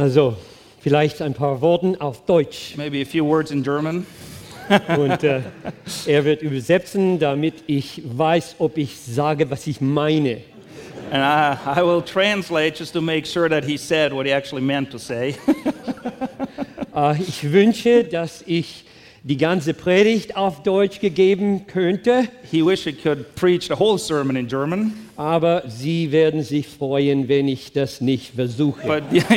Also, vielleicht ein paar Worte auf Deutsch. Maybe a few words in German. Und äh, er wird übersetzen, damit ich weiß, ob ich sage, was ich meine. And I, I will translate just to make sure that he said what he actually meant to say. Äh, ich wünsche, dass ich die ganze Predigt auf Deutsch gegeben könnte, he wished he could preach the whole sermon in German, aber Sie werden sich freuen, wenn ich das nicht versuche. but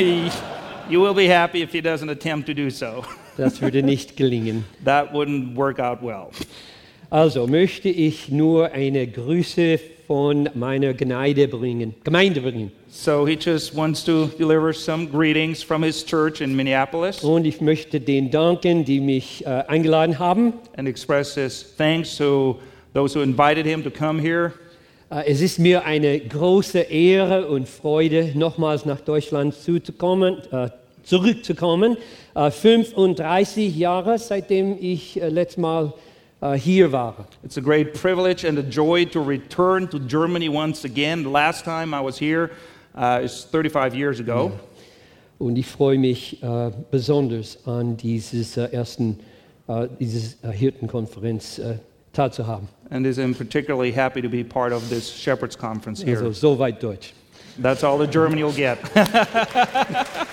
you will be happy if he doesn't attempt to do so. Das würde nicht gelingen. That wouldn't work out well. Also möchte ich nur eine Grüße von meiner Gemeinde bringen. Gemeinde bringen. So he just wants to deliver some greetings from his church in Minneapolis Und ich möchte den danken, die mich äh, eingeladen haben. and express his thanks to those who invited him to come here. Äh, Es ist mir eine große Ehre und Freude, nochmals nach Deutschland zuzukommen, äh, zurückzukommen. Äh, 35 Jahre, seitdem ich äh, letztes Mal äh, hier war. It's a great privilege and a joy to return to Germany once again. The last time I was here uh, is 35 years ago. Und ich freue mich äh, besonders an dieses äh, ersten, äh, dieses äh, Hirtenkonferenz äh, teilzuhaben. And is I'm particularly happy to be part of this Shepherds Conference here. Also soweit Deutsch. That's all the German you'll get.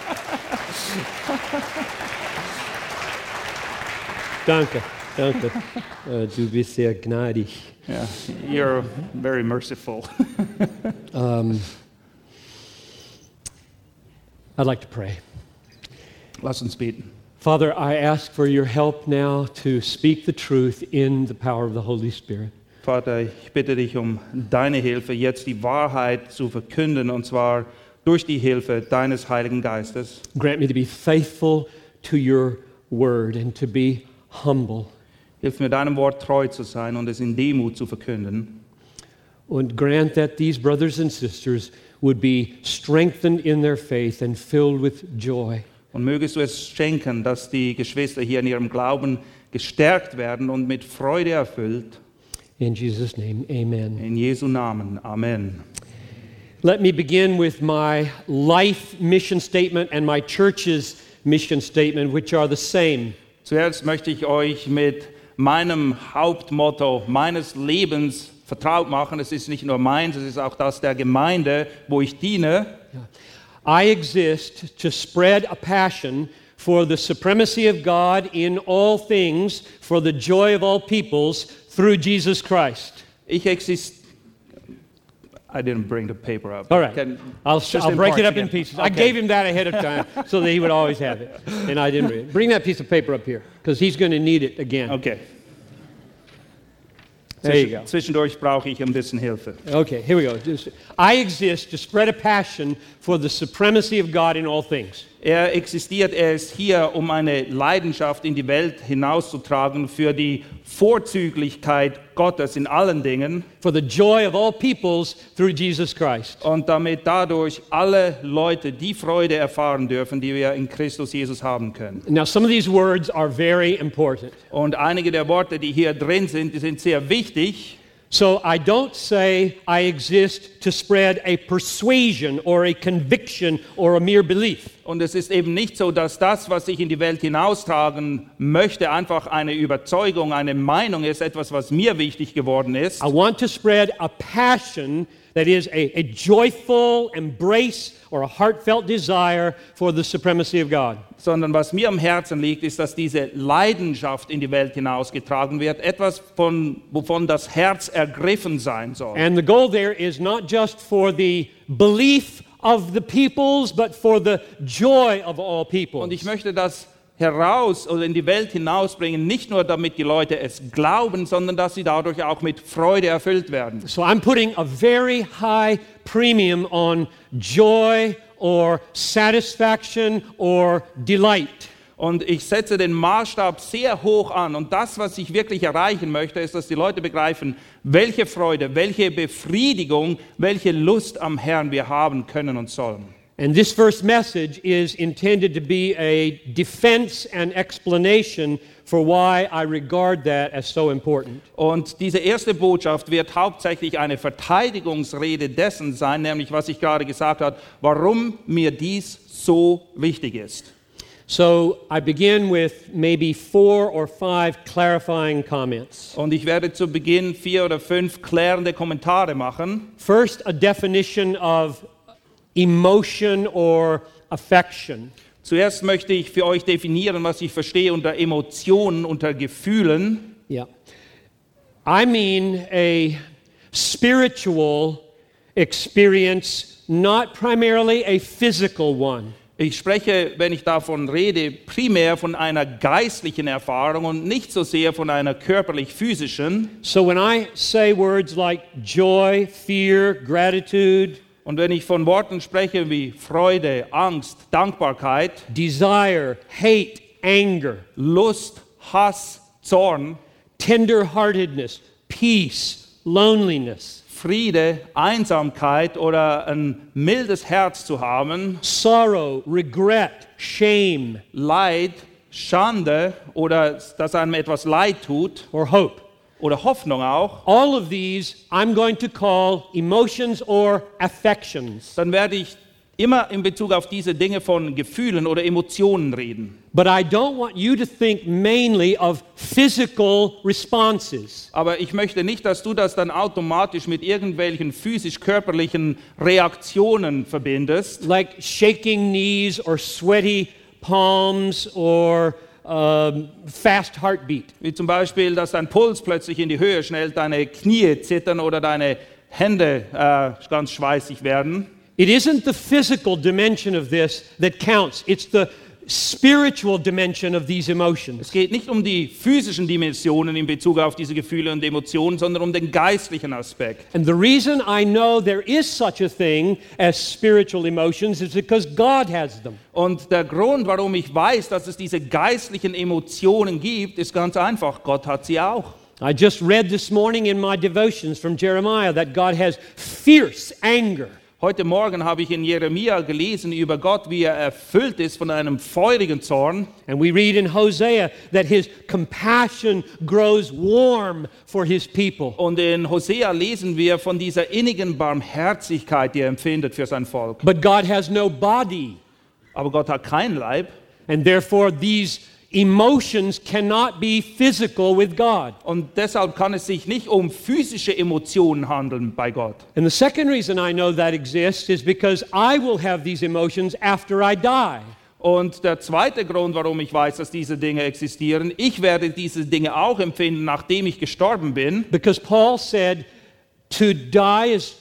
Danke, danke. Äh, du bist sehr gnädig. yeah, you're very merciful. Um, I'd like to pray. Lass uns beten. Father, I ask for your help now to speak the truth in the power of the Holy Spirit. Vater, ich bitte dich um deine Hilfe, jetzt die Wahrheit zu verkünden, und zwar durch die Hilfe deines Heiligen Geistes. Grant me to be faithful to your word and to be humble. Hilf mir, deinem Wort treu zu sein und es in Demut zu verkünden. And grant that these brothers and sisters would be strengthened in their faith and filled with joy. Und mögest du es schenken, dass die Geschwister hier in ihrem Glauben gestärkt werden und mit Freude erfüllt. In Jesus' name, amen. In Jesu Namen. Amen. Let me begin with my life mission statement and my church's mission statement, which are the same. Zuerst möchte ich euch mit meinem Hauptmotto meines Lebens vertraut machen. Es ist nicht nur meins, es ist auch das der Gemeinde, wo ich diene. I exist to spread a passion for the supremacy of God in all things, for the joy of all peoples, through Jesus Christ. Ich exist. I didn't bring the paper up. All right. Can- I'll, just I'll break it up in again. pieces. I gave him that ahead of time so that he would always have it. And I didn't read it. Bring that piece of paper up here because he's going to need it again. Okay. There you go. Zwischendurch brauche ich ein bisschen Hilfe. Okay, here we go. Just- I exist to spread a passion for the supremacy of God in all things. Er existiert, er ist hier, um eine Leidenschaft in die Welt hinauszutragen für die Vorzüglichkeit Gottes in allen Dingen For the joy of all peoples through Jesus Christ. und damit dadurch alle Leute die Freude erfahren dürfen, die wir in Christus Jesus haben können. Now, some of these words are very important. Und einige der Worte, die hier drin sind, die sind sehr wichtig. So I don't say I exist to spread a persuasion or a conviction or a mere belief. Und es ist eben nicht so, dass das, was ich in die Welt hinaustragen möchte, einfach eine Überzeugung, eine Meinung ist, etwas, was mir wichtig geworden ist. I want to spread a passion that is a, a joyful embrace or a heartfelt desire for the supremacy of God. Sondern was mir am Herzen liegt, ist, dass diese Leidenschaft in die Welt hinausgetragen wird, etwas, von, wovon das Herz ergriffen sein soll. And the goal there is not just for the belief of the peoples, but for the joy of all peoples. Und ich möchte das heraus oder in die Welt hinausbringen, nicht nur damit die Leute es glauben, sondern dass sie dadurch auch mit Freude erfüllt werden. So I'm putting a very high premium on joy, or satisfaction or delight. Und ich setze den Maßstab sehr hoch an. Und das, was ich wirklich erreichen möchte, ist, dass die Leute begreifen, welche Freude, welche Befriedigung, welche Lust am Herrn wir haben können und sollen. And this first message is intended to be a defense and explanation for why I regard that as so important. Und diese erste Botschaft wird hauptsächlich eine Verteidigungsrede dessen sein, nämlich was ich gerade gesagt habe, warum mir dies so wichtig ist. So I begin with maybe four or five clarifying comments. Und ich werde zu Beginn vier oder fünf klärende Kommentare machen. First, a definition of emotion or affection. Zuerst möchte ich für euch definieren, was ich verstehe unter Emotionen, unter Gefühlen. Yeah. I mean a spiritual experience, not primarily a physical one. Ich spreche, wenn ich davon rede, primär von einer geistlichen Erfahrung und nicht so sehr von einer körperlich-physischen. So when I say words like joy, fear, gratitude, Und wenn ich von Worten spreche wie Freude, Angst, Dankbarkeit, desire, hate, anger, Lust, Hass, Zorn, tenderheartedness, peace, loneliness, Friede, Einsamkeit oder ein mildes Herz zu haben, sorrow, regret, shame, Leid, Schande oder dass einem etwas leid tut or hope. Oder Hoffnung auch, All of these I'm going to call emotions or affections. dann werde ich immer in Bezug auf diese Dinge von Gefühlen oder Emotionen reden. But I don't want you to think mainly of physical responses. Aber ich möchte nicht, dass du das dann automatisch mit irgendwelchen physisch-körperlichen Reaktionen verbindest, like shaking knees or sweaty palms or um, fast heartbeat. wie zum Beispiel, dass dein Puls plötzlich in die Höhe schnellt, deine Knie zittern oder deine Hände äh, ganz schweißig werden. It isn't the physical dimension of this that counts, it's the spiritual dimension of these emotions. Es geht nicht um die physischen Dimensionen in Bezug auf diese Gefühle und Emotionen, sondern um den geistlichen Aspekt. And the reason I know there is such a thing as spiritual emotions is because God has them. Und der Grund, warum ich weiß, dass es diese geistlichen Emotionen gibt, ist ganz einfach. Gott hat sie auch. I just read this morning in my devotions from Jeremiah that God has fierce anger. Heute Morgen habe ich in Jeremia gelesen über Gott, wie er erfüllt ist von einem feurigen Zorn. And we read in Hosea that his compassion grows warm for his people. Und in Hosea lesen wir von dieser innigen Barmherzigkeit, die er empfindet für sein Volk. But God has no body, Aber Gott hat keinen Leib. and therefore these emotions cannot be physical with God. Und deshalb kann es sich nicht um physische Emotionen handeln bei Gott. And the second reason I know that exists is because I will have these emotions after I die. Und der zweite Grund, warum ich weiß, dass diese Dinge existieren, ich werde diese Dinge auch empfinden, nachdem ich gestorben bin. Because Paul said to die is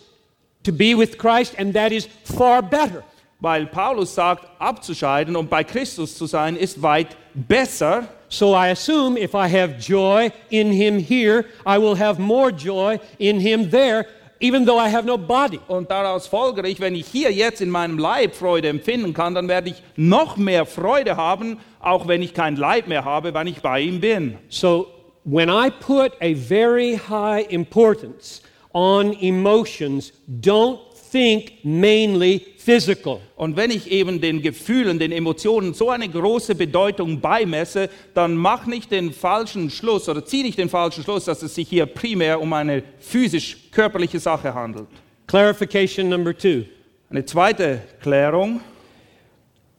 to be with Christ, and that is far better. Weil Paulus sagt, abzuscheiden und bei Christus zu sein, ist weit besser. So I assume if I have joy in him here, I will have more joy in him there, even though I have no body. Und daraus folgere ich, wenn ich hier jetzt in meinem Leib Freude empfinden kann, dann werde ich noch mehr Freude haben, auch wenn ich kein Leib mehr habe, wenn ich bei ihm bin. So when I put a very high importance on emotions, don't think mainly physical. Und wenn ich eben den Gefühlen, den Emotionen so eine große Bedeutung beimesse, dann mach nicht den falschen Schluss oder zieh nicht den falschen Schluss, dass es sich hier primär um eine physisch-körperliche Sache handelt. Clarification number two. Eine zweite Klärung.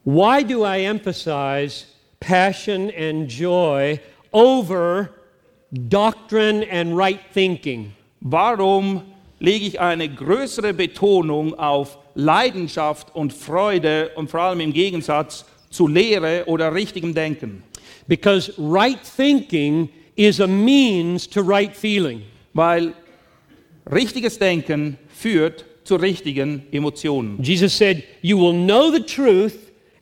Why do I emphasize passion and joy over doctrine and right thinking? Warum lege ich eine größere Betonung auf Leidenschaft und Freude und vor allem im Gegensatz zu Lehre oder richtigem Denken? Because right thinking is a means to right feeling. Weil richtiges Denken führt zu richtigen Emotionen. Jesus said, You will know the truth,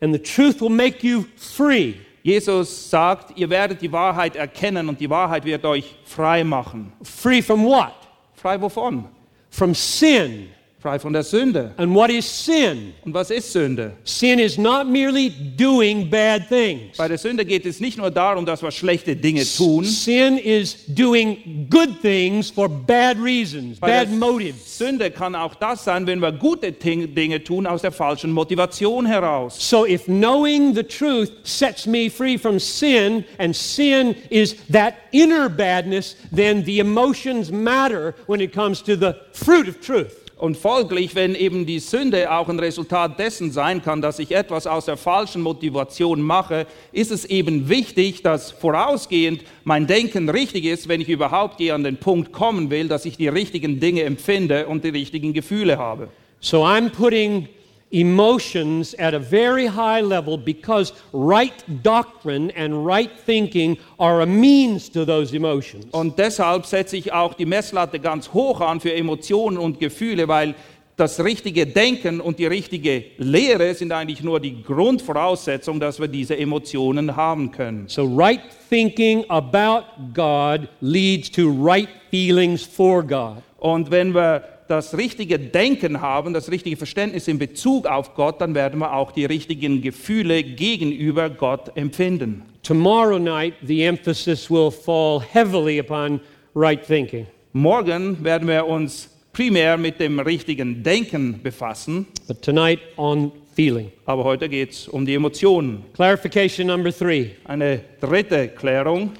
and the truth will make you free. Jesus sagt, ihr werdet die Wahrheit erkennen und die Wahrheit wird euch frei machen. Free from what? Frei wovon? From sin, frei von der Sünde. And what is sin? Und was ist Sünde? Sin is not merely doing bad things. Bei der Sünde geht es nicht nur darum, dass wir schlechte Dinge tun. Sin is doing good things for bad reasons, Bei bad motives. Sünde kann auch das sein, wenn wir gute Dinge tun aus der falschen Motivation heraus. So if knowing the truth sets me free from sin, and sin is that inner badness, then the emotions matter when it comes to the fruit of truth. Und folglich, wenn eben die Sünde auch ein Resultat dessen sein kann, dass ich etwas aus der falschen Motivation mache, ist es eben wichtig, dass vorausgehend mein Denken richtig ist, wenn ich überhaupt je an den Punkt kommen will, dass ich die richtigen Dinge empfinde und die richtigen Gefühle habe. So I'm putting emotions at a very high level because right doctrine and right thinking are a means to those emotions. Und deshalb setze ich auch die Messlatte ganz hoch an für Emotionen und Gefühle, weil das richtige Denken und die richtige Lehre sind eigentlich nur die Grundvoraussetzung, dass wir diese Emotionen haben können. So, right thinking about God leads to right feelings for God. Und wenn wir das richtige Denken haben, das richtige Verständnis in Bezug auf Gott, dann werden wir auch die richtigen Gefühle gegenüber Gott empfinden. Tomorrow night, the emphasis will fall heavily upon right thinking. Morgen werden wir uns primär mit dem richtigen Denken befassen, But tonight, on feeling. aber heute geht es um die Emotionen. Clarification number three. Eine dritte Klärung.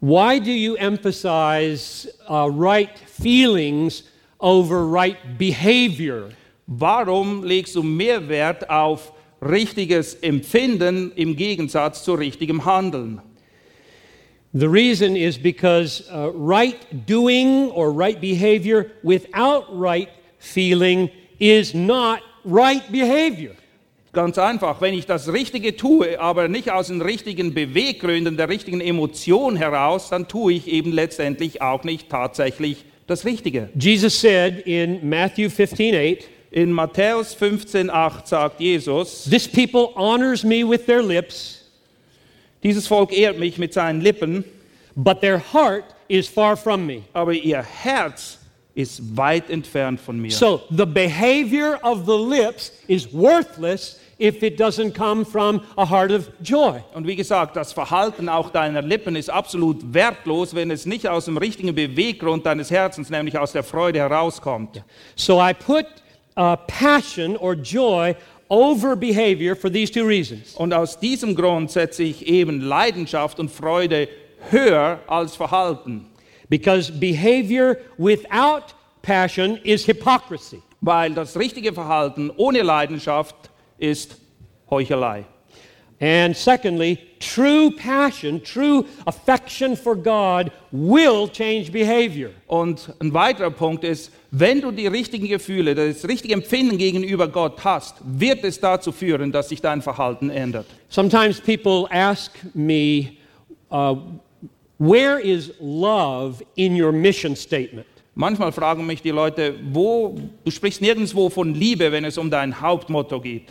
Why do you emphasize uh, right feelings over right behavior? Warum legst du mehr Wert auf richtiges Empfinden im Gegensatz zu richtigem Handeln? The reason is because uh, right doing or right behavior without right feeling is not right behavior. Ganz einfach, wenn ich das Richtige tue, aber nicht aus den richtigen Beweggründen, der richtigen Emotion heraus, dann tue ich eben letztendlich auch nicht tatsächlich das Richtige. Jesus said in Matthew 15:8, In Matthäus 15,8 sagt Jesus, This people honors me with their lips, dieses Volk ehrt mich mit seinen Lippen, but their heart is far from me. aber ihr Herz ist weit entfernt von mir. So the behavior of the lips is worthless if it doesn't come from a heart of joy. Und wie gesagt, das Verhalten auch deiner Lippen ist absolut wertlos, wenn es nicht aus dem richtigen Beweggrund deines Herzens, nämlich aus der Freude herauskommt. So I put uh, passion or joy over behavior for these two reasons. Und aus diesem Grund setze ich eben Leidenschaft und Freude höher als Verhalten, Because behavior without passion is hypocrisy. weil das richtige Verhalten ohne Leidenschaft ist Heuchelei. And secondly, true passion, true affection for God will change behavior. Und ein weiterer Punkt ist, wenn du die richtigen Gefühle, das richtige Empfinden gegenüber Gott hast, wird es dazu führen, dass sich dein Verhalten ändert. Sometimes people ask me, uh, where is love in your mission statement? Manchmal fragen mich die Leute, wo, du sprichst nirgendwo von Liebe, wenn es um dein Hauptmotto geht.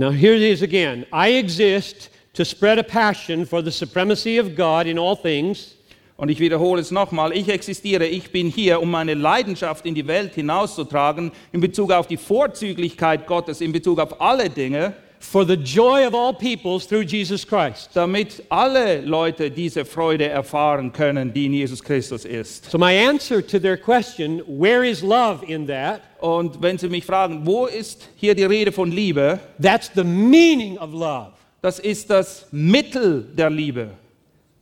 Now, here it is again. I exist to spread a passion for the supremacy of God in all things, Und ich wiederhole es nochmal, ich existiere, ich bin hier, um meine Leidenschaft in die Welt hinauszutragen, in Bezug auf die Vorzüglichkeit Gottes, in Bezug auf alle Dinge, for the joy of all peoples through Jesus Christ. damit alle Leute diese Freude erfahren können, die in Jesus Christus ist. So, my answer to their question, where is love in that? Und wenn Sie mich fragen, wo ist hier die Rede von Liebe, That's the meaning of love. das ist das Mittel der Liebe.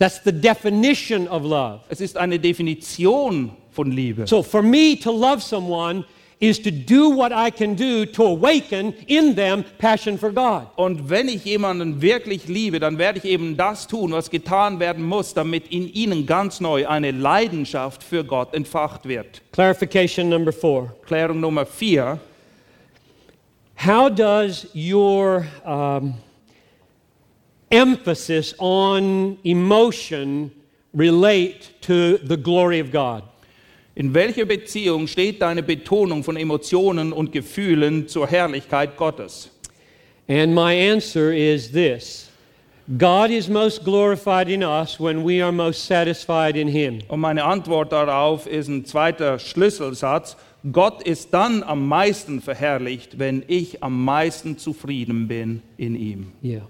That's the definition of love. Es ist eine Definition von Liebe. So, for me to love someone is to do what I can do to awaken in them passion for God. Und wenn ich jemanden wirklich liebe, dann werde ich eben das tun, was getan werden muss, damit in ihnen ganz neu eine Leidenschaft für Gott entfacht wird. Clarification number four. Klärung Nummer vier. How does your um, emphasis on emotion relate to the glory of God? In welcher Beziehung steht deine Betonung von Emotionen und Gefühlen zur Herrlichkeit Gottes? And my answer is this God is most glorified in us when we are most satisfied in Him. Und meine Antwort darauf ist ein zweiter Schlüsselsatz. Gott ist dann am meisten verherrlicht, wenn ich am meisten zufrieden bin in ihm. Yeah.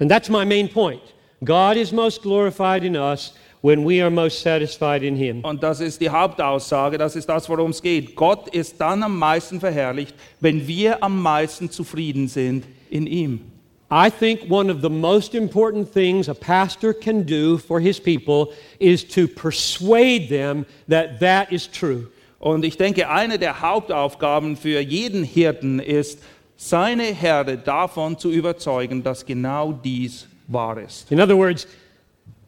And that's my main point. God is most glorified in us when we are most satisfied in Him. Und das ist die Hauptaussage, das ist das, worum es geht. Gott ist dann am meisten verherrlicht, wenn wir am meisten zufrieden sind in ihm. I think one of the most important things a pastor can do for his people is to persuade them that that is true. Und ich denke, eine der Hauptaufgaben für jeden Hirten ist, seine Herde davon zu überzeugen, dass genau dies wahr ist. In other words,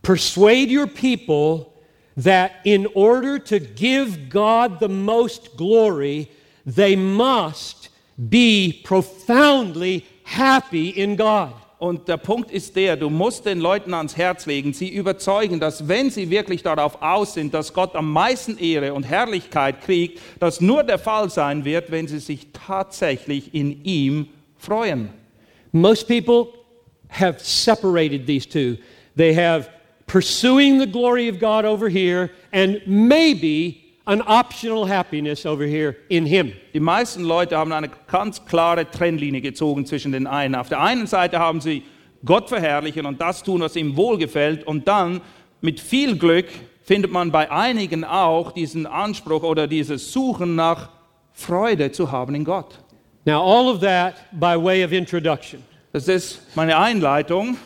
persuade your people that in order to give God the most glory, they must be profoundly happy in God. Und der Punkt ist der, du musst den Leuten ans Herz legen, sie überzeugen, dass wenn sie wirklich darauf aus sind, dass Gott am meisten Ehre und Herrlichkeit kriegt, das nur der Fall sein wird, wenn sie sich tatsächlich in ihm freuen. Most people have separated these two. They have pursuing the glory of God over here and maybe an optional happiness over here in Him. Die meisten Leute haben eine ganz klare Trennlinie gezogen zwischen den einen. Auf der einen Seite haben sie Gott verherrlichen und das tun, was ihm wohlgefällt. Und dann mit viel Glück findet man bei einigen auch diesen Anspruch oder dieses Suchen nach Freude zu haben in Gott. Now, all of that by way of introduction. Das ist meine Einleitung.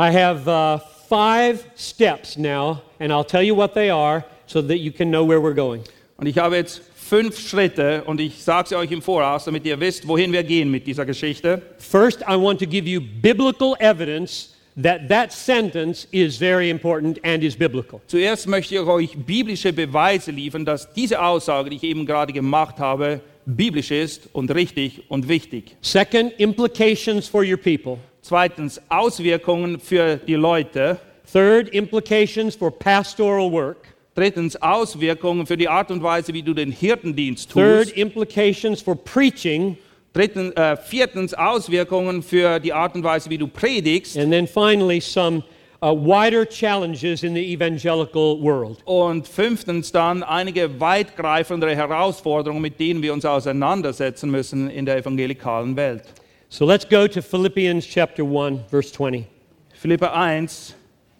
I have uh, five steps now, and I'll tell you what they are so that you can know where we're going. Und ich habe jetzt fünf Schritte und ich sage sie euch im Voraus, damit ihr wisst, wohin wir gehen mit dieser Geschichte. First, I want to give you biblical evidence that that sentence is very important and is biblical. Zuerst möchte ich euch biblische Beweise liefern, dass diese Aussage, die ich eben gerade gemacht habe, biblisch ist und richtig und wichtig. Second, implications for your people. Zweitens Auswirkungen für die Leute. Third, implications for pastoral work. Drittens Auswirkungen für die Art und Weise, wie du den Hirtendienst Third, tust. implications for preaching. Drittens, äh, viertens Auswirkungen für die Art und Weise, wie du predigst. And then finally, some uh, wider challenges in the evangelical world. Und fünftens dann einige weitgreifendere Herausforderungen, mit denen wir uns auseinandersetzen müssen in der evangelikalen Welt. So let's go to Philippians chapter 1, verse 20. Philipper 1,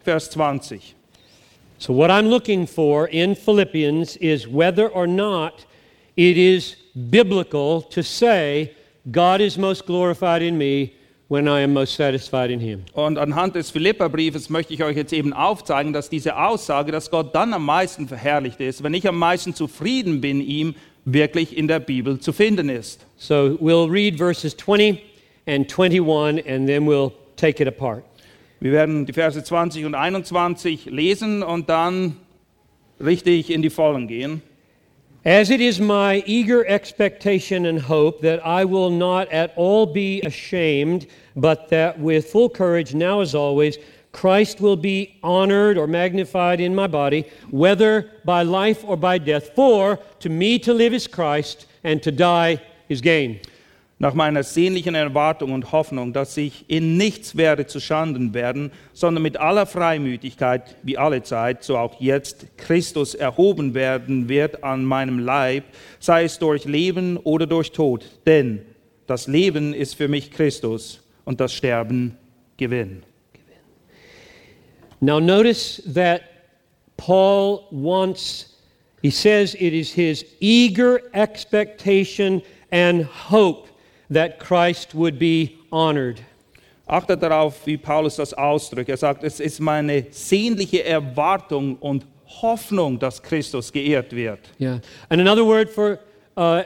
Vers 20. So, what I'm looking for in Philippians is whether or not it is biblical to say, God is most glorified in me when I am most satisfied in Him. Und anhand des Philipperbriefes möchte ich euch jetzt eben aufzeigen, dass diese Aussage, dass Gott dann am meisten verherrlicht ist, wenn ich am meisten zufrieden bin, ihm wirklich in der Bibel zu finden ist. So, we'll read verses 20 and 21, and then we'll take it apart. Wir werden die Verse 20 und 21 lesen und dann richtig in die Vollen gehen. As it is my eager expectation and hope that I will not at all be ashamed, but that with full courage, now as always, Christ will be honored or magnified in my body, whether by life or by death. For to me to live is Christ, and to die is gain. Nach meiner sehnlichen Erwartung und Hoffnung, dass ich in nichts werde zu Schanden werden, sondern mit aller Freimütigkeit, wie alle Zeit, so auch jetzt, Christus erhoben werden wird an meinem Leib, sei es durch Leben oder durch Tod. Denn das Leben ist für mich Christus und das Sterben Gewinn. Now, notice that Paul wants, he says it is his eager expectation and hope that Christ would be honored. Achtet darauf, wie Paulus das ausdrückt. Er sagt, es ist meine sehnliche Erwartung und Hoffnung, dass Christus geehrt wird. Yeah. And another word for uh,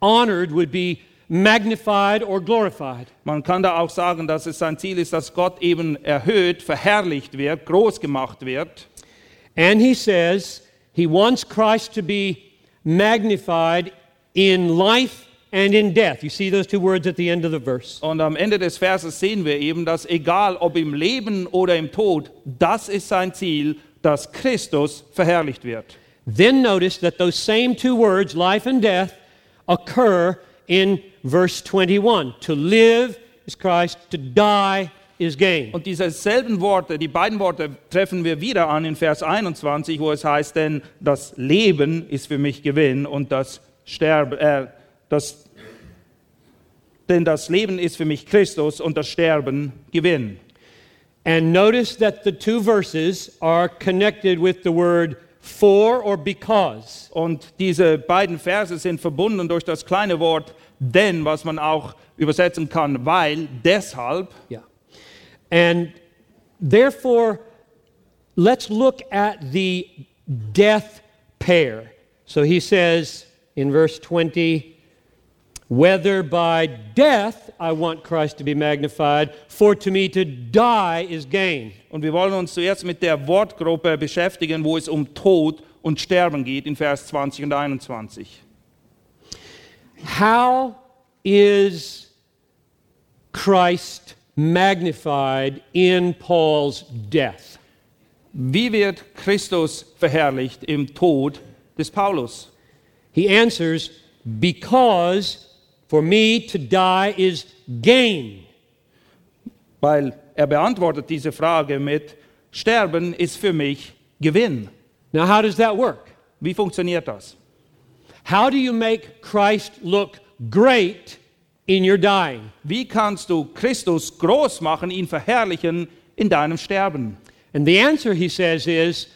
honored would be magnified or glorified. Man kann da auch sagen, dass es sein Ziel ist, dass Gott eben erhöht, verherrlicht wird, groß gemacht wird. And he says he wants Christ to be magnified in life and in death. You see those two words at the end of the verse. Und am Ende des Verses sehen wir eben, dass egal ob im Leben oder im Tod, das ist sein Ziel, dass Christus verherrlicht wird. Then notice that those same two words, life and death, occur in verse 21. To live is Christ, to die is gain. Und diese selben Worte, die beiden Worte treffen wir wieder an in Vers 21, wo es heißt, denn das Leben ist für mich Gewinn und das Sterben, äh, das, denn das Leben ist für mich Christus und das Sterben Gewinn. And notice that the two verses are connected with the word for or because. Und diese beiden Verse sind verbunden durch das kleine Wort denn, was man auch übersetzen kann, weil, deshalb. Yeah. And therefore, let's look at the death pair. So he says in verse 20, whether by death I want Christ to be magnified, for to me to die is gain. Und wir wollen uns zuerst mit der Wortgruppe beschäftigen, wo es um Tod und Sterben geht, in Vers 20 und 21. How is Christ magnified in Paul's death? Wie wird Christus verherrlicht im Tod des Paulus? He answers, Because for me to die is gain. Weil er beantwortet diese Frage mit, Sterben ist für mich Gewinn. Now, how does that work? Wie funktioniert das? How do you make Christ look great in your dying? Wie kannst du Christus groß machen, ihn verherrlichen in deinem Sterben? And the answer, he says, is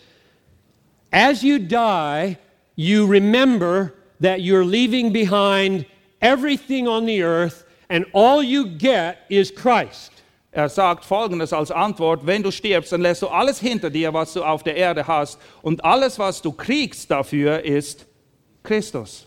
as you die, you remember that you're leaving behind everything on the earth, and all you get is Christ. Er sagt folgendes als Antwort, wenn du stirbst, dann lässt du alles hinter dir, was du auf der Erde hast, und alles, was du kriegst dafür, ist Christus.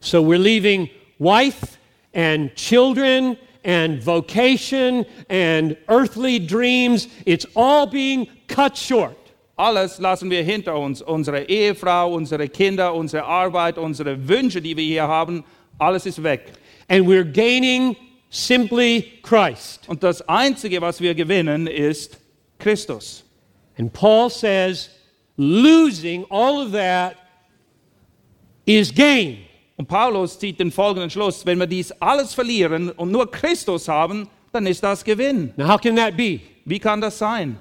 So we're leaving wife and children and vocation and earthly dreams. It's all being cut short. Alles lassen wir hinter uns, unsere Ehefrau, unsere Kinder, unsere Arbeit, unsere Wünsche, die wir hier haben, alles ist weg. And we're gaining simply Christ. Und das Einzige, was wir gewinnen, ist Christus. And Paul says, losing all of that is gain. Und Paulus zieht den folgenden Schluss, wenn wir dies alles verlieren und nur Christus haben, dann ist das Gewinn. Now, how can that be? Wie kann das sein?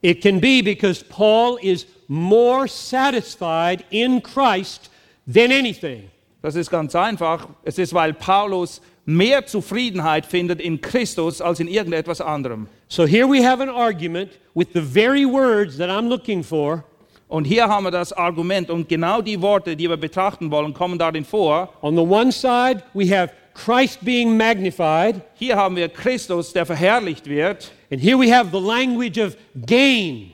It can be because Paul is more satisfied in Christ than anything. Das ist ganz einfach. Es ist, weil Paulus mehr Zufriedenheit findet in Christus als in irgendetwas anderem. So here we have an argument with the very words that I'm looking for. Und hier haben wir das Argument und genau die Worte, die wir betrachten wollen, kommen darin vor. On the one side, we have Christ being magnified, Hier haben wir Christus, der verherrlicht wird. and here we have the language of gain.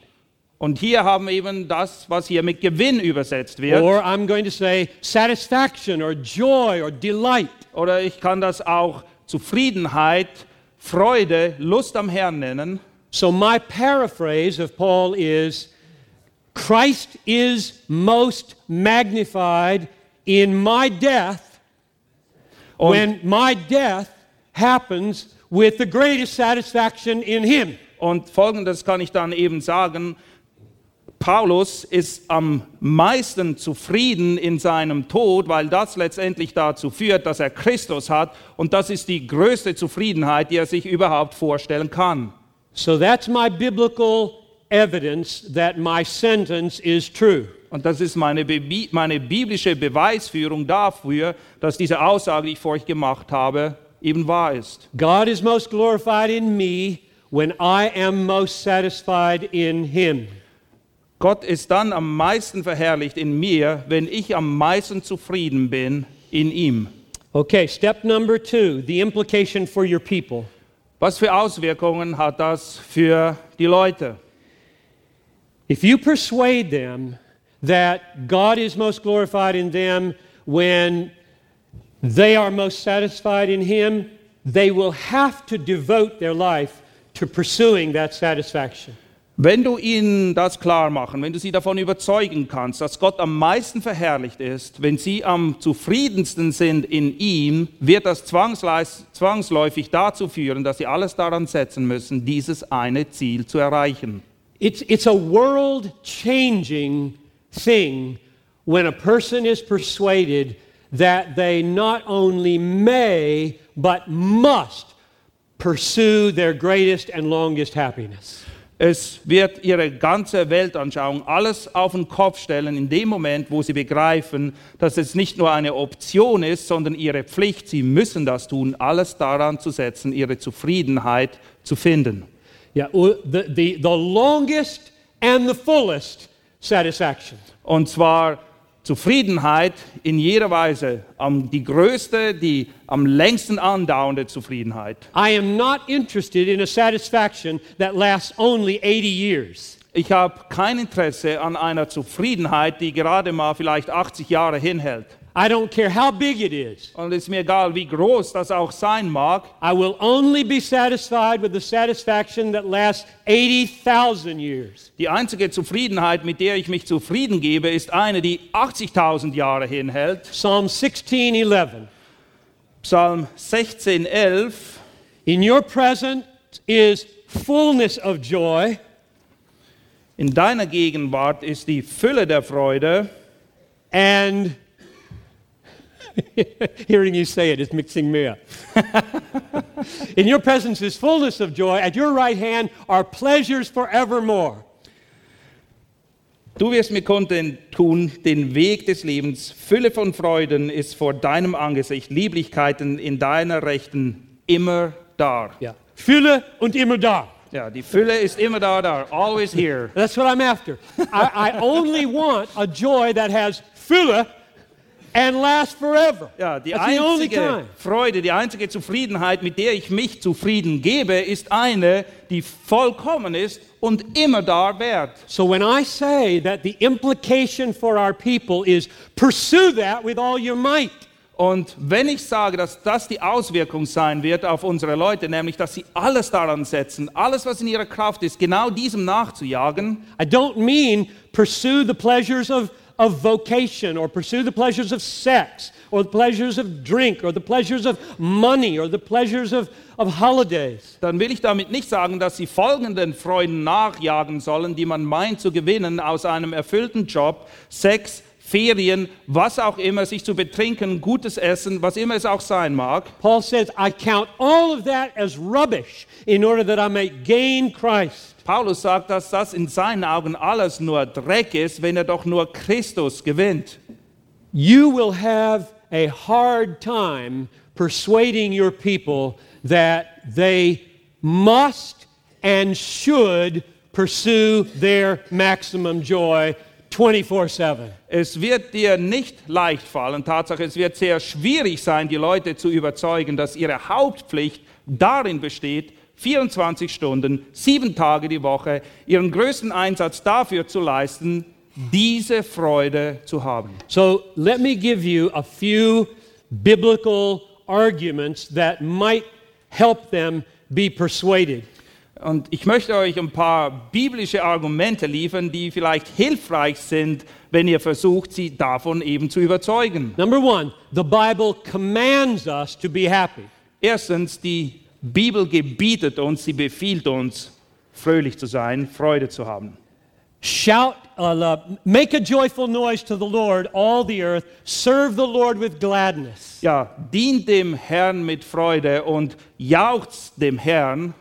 Und hier haben wir eben das, was hier mit Gewinn übersetzt wird. Or I'm going to say satisfaction or joy or delight. Oder ich kann das auch Zufriedenheit, Freude, Lust am Herrn nennen. So my paraphrase of Paul is Christ is most magnified in my death Und, when my death happens with the greatest satisfaction in him. und folgendes kann ich dann eben sagen. Paulus ist am meisten zufrieden in seinem Tod, weil das letztendlich dazu führt, dass er Christus hat. Und das ist die größte Zufriedenheit, die er sich überhaupt vorstellen kann. So that's my biblical evidence that my sentence is true. Und das ist meine, meine biblische Beweisführung dafür, dass diese Aussage, die ich vor euch gemacht habe, eben wahr ist. God is most glorified in me when I am most satisfied in him. Gott ist dann am meisten verherrlicht in mir, wenn ich am meisten zufrieden bin in ihm. Okay, step number two the implication for your people. Was für Auswirkungen hat das für die Leute? If you persuade them that God is most glorified in them when they are most satisfied in Him, they will have to devote their life to pursuing that satisfaction. Wenn du ihnen das klar machen, wenn du sie davon überzeugen kannst, dass Gott am meisten verherrlicht ist, wenn sie am zufriedensten sind in ihm, wird das zwangsläufig dazu führen, dass sie alles daran setzen müssen, dieses eine Ziel zu erreichen. It's, it's a world changing thing when a person is persuaded that they not only may, but must pursue their greatest and longest happiness. Es wird ihre ganze Weltanschauung alles auf den Kopf stellen in dem Moment, wo sie begreifen, dass es nicht nur eine Option ist, sondern ihre Pflicht, sie müssen das tun, alles daran zu setzen, ihre Zufriedenheit zu finden. Yeah, well, the, the, the longest and the fullest satisfaction. Und zwar Zufriedenheit in jeder Weise, am, die größte, die am längsten andauernde Zufriedenheit. I am not interested in a satisfaction that lasts only 80 years. Ich habe kein Interesse an einer Zufriedenheit, die gerade mal vielleicht 80 Jahre hinhält. I don't care how big it is. Und es ist mir egal, wie groß das auch sein mag. I will only be satisfied with the satisfaction that lasts 80,000 years. Die einzige Zufriedenheit, mit der ich mich zufrieden gebe, ist eine, die 80.000 Jahre hinhält. Psalm 16:11. Psalm 16, 11. In your presence is fullness of joy, In deiner Gegenwart ist die Fülle der Freude and hearing you say it is mixing me up. In your presence is fullness of joy. At your right hand are pleasures forevermore. Du wirst mir konnten tun, den Weg des Lebens. Fülle von Freuden ist vor deinem Angesicht, Lieblichkeiten in deiner Rechten immer da. Ja. Fülle und immer da. Ja, die Fülle ist immer da, da, always here. That's what I'm after. I, I only want a joy that has Fülle and lasts forever. Ja, die That's the only einzige. Freude, die einzige Zufriedenheit, mit der ich mich zufrieden gebe, ist eine, die vollkommen ist und immer da währt. So when I say that the implication for our people is pursue that with all your might, Und wenn ich sage, dass das die Auswirkung sein wird auf unsere Leute, nämlich dass sie alles daran setzen, alles, was in ihrer Kraft ist, genau diesem nachzujagen, I don't mean pursue the pleasures of, of vocation or pursue the pleasures of sex or the pleasures of drink or the pleasures of money or the pleasures of, of holidays. dann will ich damit nicht sagen, dass sie folgenden Freuden nachjagen sollen, die man meint zu gewinnen aus einem erfüllten Job, Sex, Ferien, was auch immer, sich zu betrinken, gutes Essen, was immer es auch sein mag. Paul says, I count all of that as rubbish in order that I may gain Christ. Paulus sagt, dass das in seinen Augen alles nur Dreck ist, wenn er doch nur Christus gewinnt. You will have a hard time persuading your people that they must and should pursue their maximum joy 24 7. Es wird dir nicht leicht fallen, Tatsache, es wird sehr schwierig sein, die Leute zu überzeugen, dass ihre Hauptpflicht darin besteht, 24 Stunden, sieben Tage die Woche, ihren größten Einsatz dafür zu leisten, diese Freude zu haben. So let me give you a few biblical arguments that might help them be persuaded. Und ich möchte euch ein paar biblische Argumente liefern, die vielleicht hilfreich sind, wenn ihr versucht, sie davon eben zu überzeugen. Number one, the Bible commands us to be happy. Erstens, die Bibel gebietet uns, sie befiehlt uns, fröhlich zu sein, Freude zu haben. Shout, uh, make a joyful noise to the Lord, all the earth. Serve the Lord with gladness. Ja, dient dem Herrn mit Freude und jauchzt dem Herrn,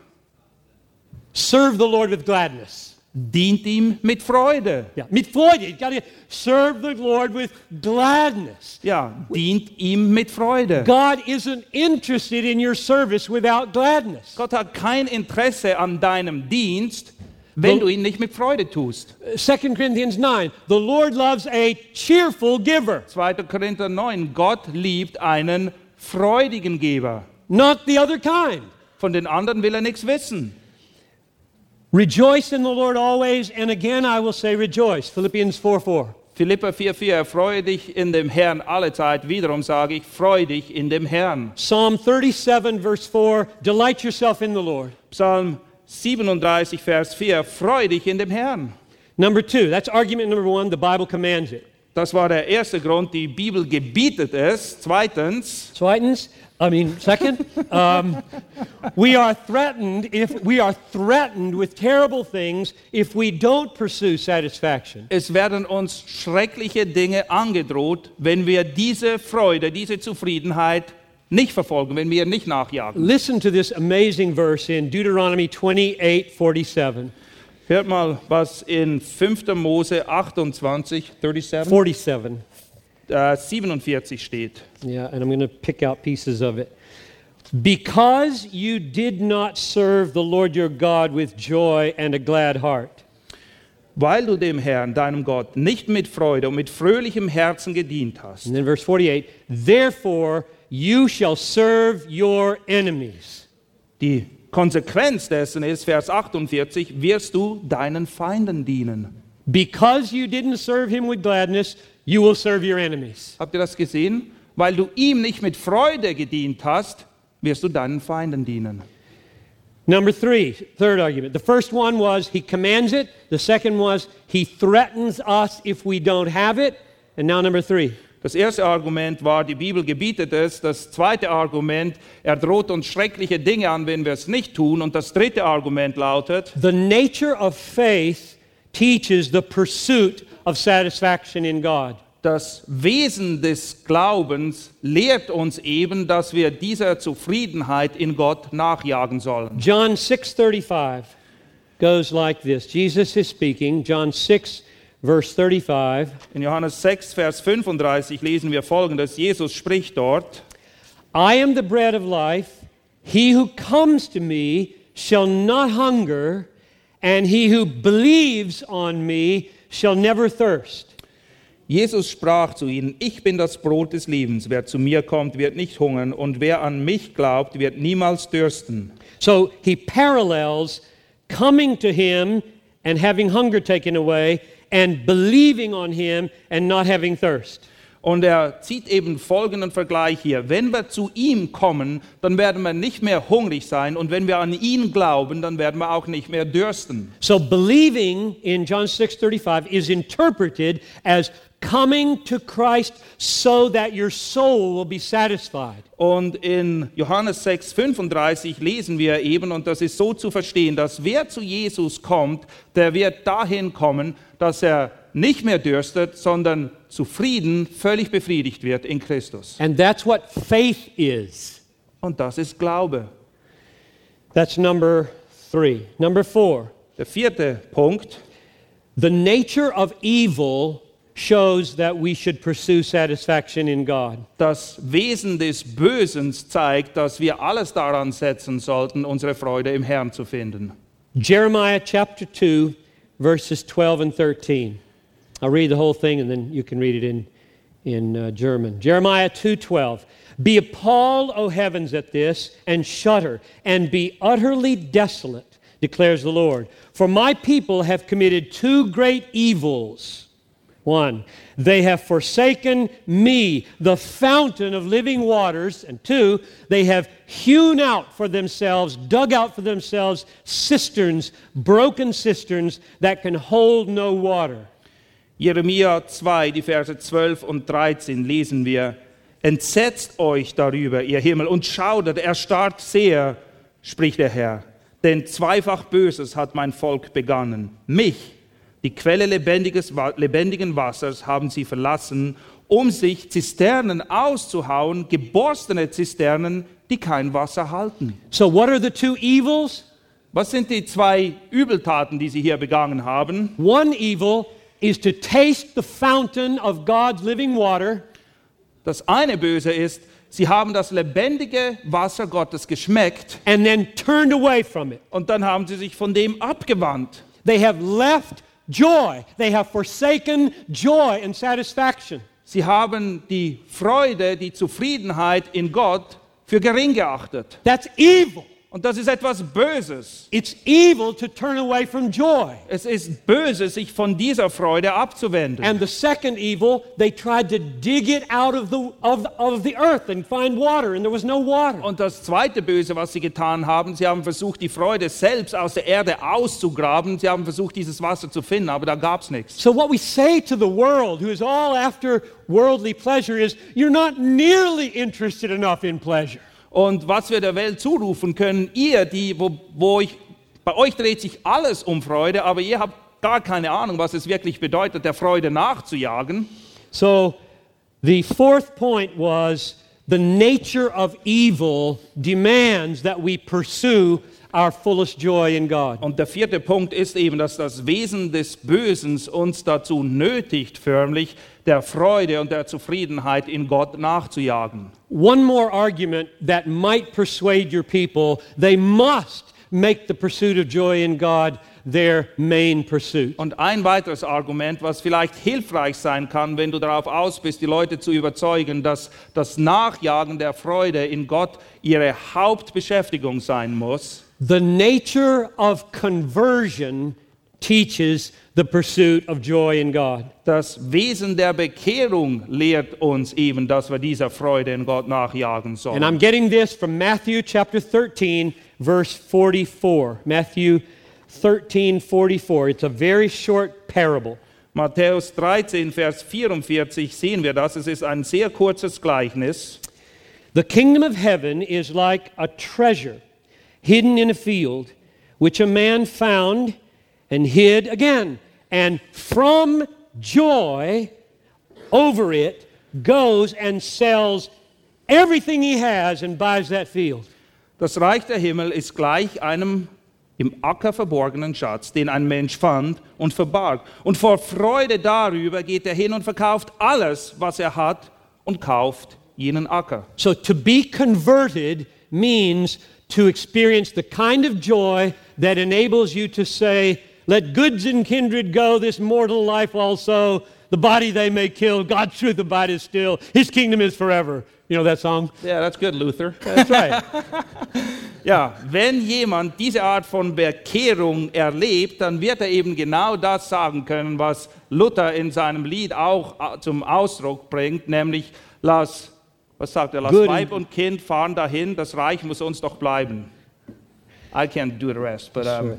Serve the Lord with gladness. Dient ihm mit Freude. Yeah, mit Freude. You gotta serve the Lord with gladness. Ja, dient ihm mit Freude. God isn't interested in your service without gladness. Gott hat kein Interesse an deinem Dienst, wenn du ihn nicht mit Freude tust. 2 Corinthians 9, the Lord loves a cheerful giver, 2. Korinther 9, Gott liebt einen freudigen Geber. not the other kind. Von den anderen will er nichts wissen. Rejoice in the Lord always, and again I will say rejoice. Philippians 4 4. Philippa 4,4, erfreue dich in dem Herrn alle Zeit. Wiederum sage ich, freu dich in dem Herrn. Psalm 37, verse 4 Delight yourself in the Lord. Psalm 37, Vers 4, freu dich in dem Herrn. Number two, that's argument number one. The Bible commands it. Das war der erste Grund, die Bibel gebietet es. Zweitens, Zweitens, I mean, second, um, we are threatened if we are threatened with terrible things if we don't pursue satisfaction. es werden uns schreckliche Dinge angedroht, wenn wir diese Freude, diese Zufriedenheit nicht verfolgen, wenn wir nicht nachjagen. Listen to this amazing verse in Deuteronomy 28:47. Hört mal, was in 5. Mose 28, 37, 47. äh, 47 steht. Yeah, and I'm going to pick out pieces of it. Because you did not serve the Lord your God with joy and a glad heart. Weil du dem Herrn, deinem Gott, nicht mit Freude und mit fröhlichem Herzen gedient hast. And then verse 48 Therefore you shall serve your enemies. Die Konsequenz dessen ist, Vers 48, wirst du deinen Feinden dienen. Because you didn't serve him with gladness, you will serve your enemies. Habt ihr das gesehen? Weil du ihm nicht mit Freude gedient hast, wirst du deinen Feinden dienen. Number three, third argument. The first one was he commands it. The second was he threatens us if we don't have it. And now number three. Das erste Argument war, die Bibel gebietet es. Das zweite Argument, er droht uns schreckliche Dinge an, wenn wir es nicht tun. Und das dritte Argument lautet, The nature of faith teaches the pursuit of satisfaction in God. das Wesen des Glaubens lehrt uns eben, dass wir dieser Zufriedenheit in Gott nachjagen sollen. John 6:35 goes like this. Jesus is speaking, John 6 verse 35. In Johannes 6, Vers 35 lesen wir folgendes. Jesus spricht dort, I am the bread of life. He who comes to me shall not hunger, and he who believes on me shall never thirst. Jesus sprach zu ihnen, ich bin das Brot des Lebens. Wer zu mir kommt, wird nicht hungern, und wer an mich glaubt, wird niemals dürsten. So he parallels coming to him and having hunger taken away and believing on him and not having thirst. Und er zieht eben folgenden Vergleich hier. Wenn wir zu ihm kommen, dann werden wir nicht mehr hungrig sein. Und wenn wir an ihn glauben, dann werden wir auch nicht mehr dürsten. So believing in John 6:35 is interpreted as coming to Christ so that your soul will be satisfied. Und in Johannes 6, 35 lesen wir eben, und das ist so zu verstehen, dass wer zu Jesus kommt, der wird dahin kommen, dass er nicht mehr dürstet, sondern zufrieden, völlig befriedigt wird in Christus. And that's what faith is. Und das ist Glaube. That's number 3. Number 4. Der vierte Punkt, The nature of evil shows that we should pursue satisfaction in God. das Wesen des Bösen zeigt, dass wir alles daran setzen sollten, unsere Freude im Herrn zu finden. Jeremiah chapter 2, verses 12 and 13. I'll read the whole thing and then you can read it in, in uh, German. Jeremiah 2:12. Be appalled, O heavens, at this, and shudder, and be utterly desolate, declares the Lord. For my people have committed two great evils. One, they have forsaken me, the fountain of living waters. And two, they have hewn out for themselves, dug out for themselves cisterns, broken cisterns that can hold no water. Jeremia 2, die Verse 12 und 13 lesen wir. Entsetzt euch darüber, ihr Himmel, und schaudert, erstarrt sehr, spricht der Herr. Denn zweifach Böses hat mein Volk begangen. Mich, die Quelle lebendigen Wassers, haben sie verlassen, um sich Zisternen auszuhauen, geborstene Zisternen, die kein Wasser halten. So, what are the two evils? Was sind die zwei Übeltaten, die sie hier begangen haben? One evil is to taste the fountain of God's living water, Das eine Böse ist, sie haben das lebendige Wasser Gottes geschmeckt and then turned away from it. und dann haben sie sich von dem abgewandt. They have left joy. They have forsaken joy and satisfaction. Sie haben die Freude, die Zufriedenheit in Gott für gering geachtet. That's evil. Und das ist etwas Böses. It's evil to turn away from joy. Es ist böse, sich von dieser Freude abzuwenden. And the second evil, they tried to dig it out of the, of, of the earth and find water, and there was no water. Und das zweite Böse, was sie getan haben, sie haben versucht, die Freude selbst aus der Erde auszugraben. Sie haben versucht, dieses Wasser zu finden, aber da gab es nichts. So, what we say to the world, who is all after worldly pleasure, is you're not nearly interested enough in pleasure. Und was wir der Welt zurufen können, ihr, die, wo, wo ich, bei euch dreht sich alles um Freude, aber ihr habt gar keine Ahnung, was es wirklich bedeutet, der Freude nachzujagen. So, the fourth point was the nature of evil demands that we pursue our fullest joy in God. Und der vierte Punkt ist eben, dass das Wesen des Bösen uns dazu nötigt, förmlich der Freude und der Zufriedenheit in Gott nachzujagen. One more argument that might persuade your people they must make the pursuit of joy in God their main pursuit. Und ein weiteres Argument, was vielleicht hilfreich sein kann, wenn du darauf aus bist, die Leute zu überzeugen, dass das Nachjagen der Freude in Gott ihre Hauptbeschäftigung sein muss. The nature of conversion teaches the pursuit of joy in God. Das Wesen der Bekehrung lehrt uns eben, dass wir dieser Freude in Gott nachjagen sollen. And. I'm getting this from Matthew chapter 13, verse 44. Matthew 13, 44. It's a very short parable. Matthäus 13, Vers 44 sehen wir das. Es ist ein sehr kurzes Gleichnis. The kingdom of heaven is like a treasure hidden in a field, which a man found and hid again. And from joy over it goes and sells everything he has and buys that field. Das Reich der Himmel ist gleich einem im Acker verborgenen Schatz, den ein Mensch fand und verbarg. Und vor Freude darüber geht er hin und verkauft alles, was er hat und kauft jenen Acker. So to be converted means to experience the kind of joy that enables you to say, Let goods and kindred go, this mortal life also. The body they may kill, God's truth abideth still. His kingdom is forever. You know that song? Yeah, that's good, Luther. That's right. Ja, wenn jemand diese Art von Bekehrung erlebt, dann wird er eben genau das sagen können, was Luther in seinem Lied auch zum Ausdruck bringt, nämlich lass, was sagt er, lass Good. Weib und Kind fahren dahin, das Reich muss uns doch bleiben. I can't do the rest, but um,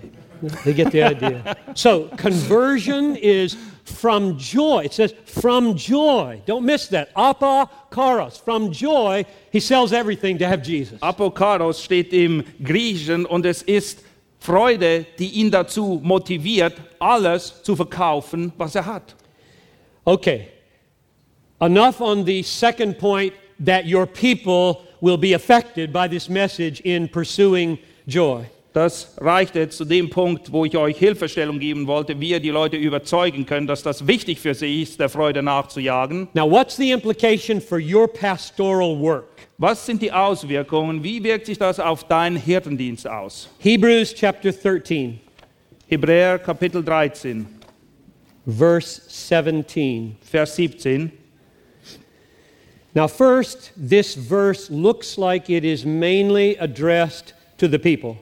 they get the idea. So conversion is from joy. It says from joy. Don't miss that. Apa karos. From joy, he sells everything to have Jesus. Apokaros steht im Griechischen und es ist Freude, die ihn dazu motiviert, alles zu verkaufen, was er hat. Okay. Enough on the second point that your people will be affected by this message in pursuing joy. Das reicht jetzt zu dem Punkt, wo ich euch Hilfestellung geben wollte, wie ihr die Leute überzeugen könnt, dass das wichtig für sie ist, der Freude nachzujagen. Now, what's the implication for your pastoral work? Was sind die Auswirkungen? Wie wirkt sich das auf deinen Hirtendienst aus? Hebrews chapter 13, Hebräer Kapitel 13, verse 17. Vers 17. Now, first, this verse looks like it is mainly addressed to the people.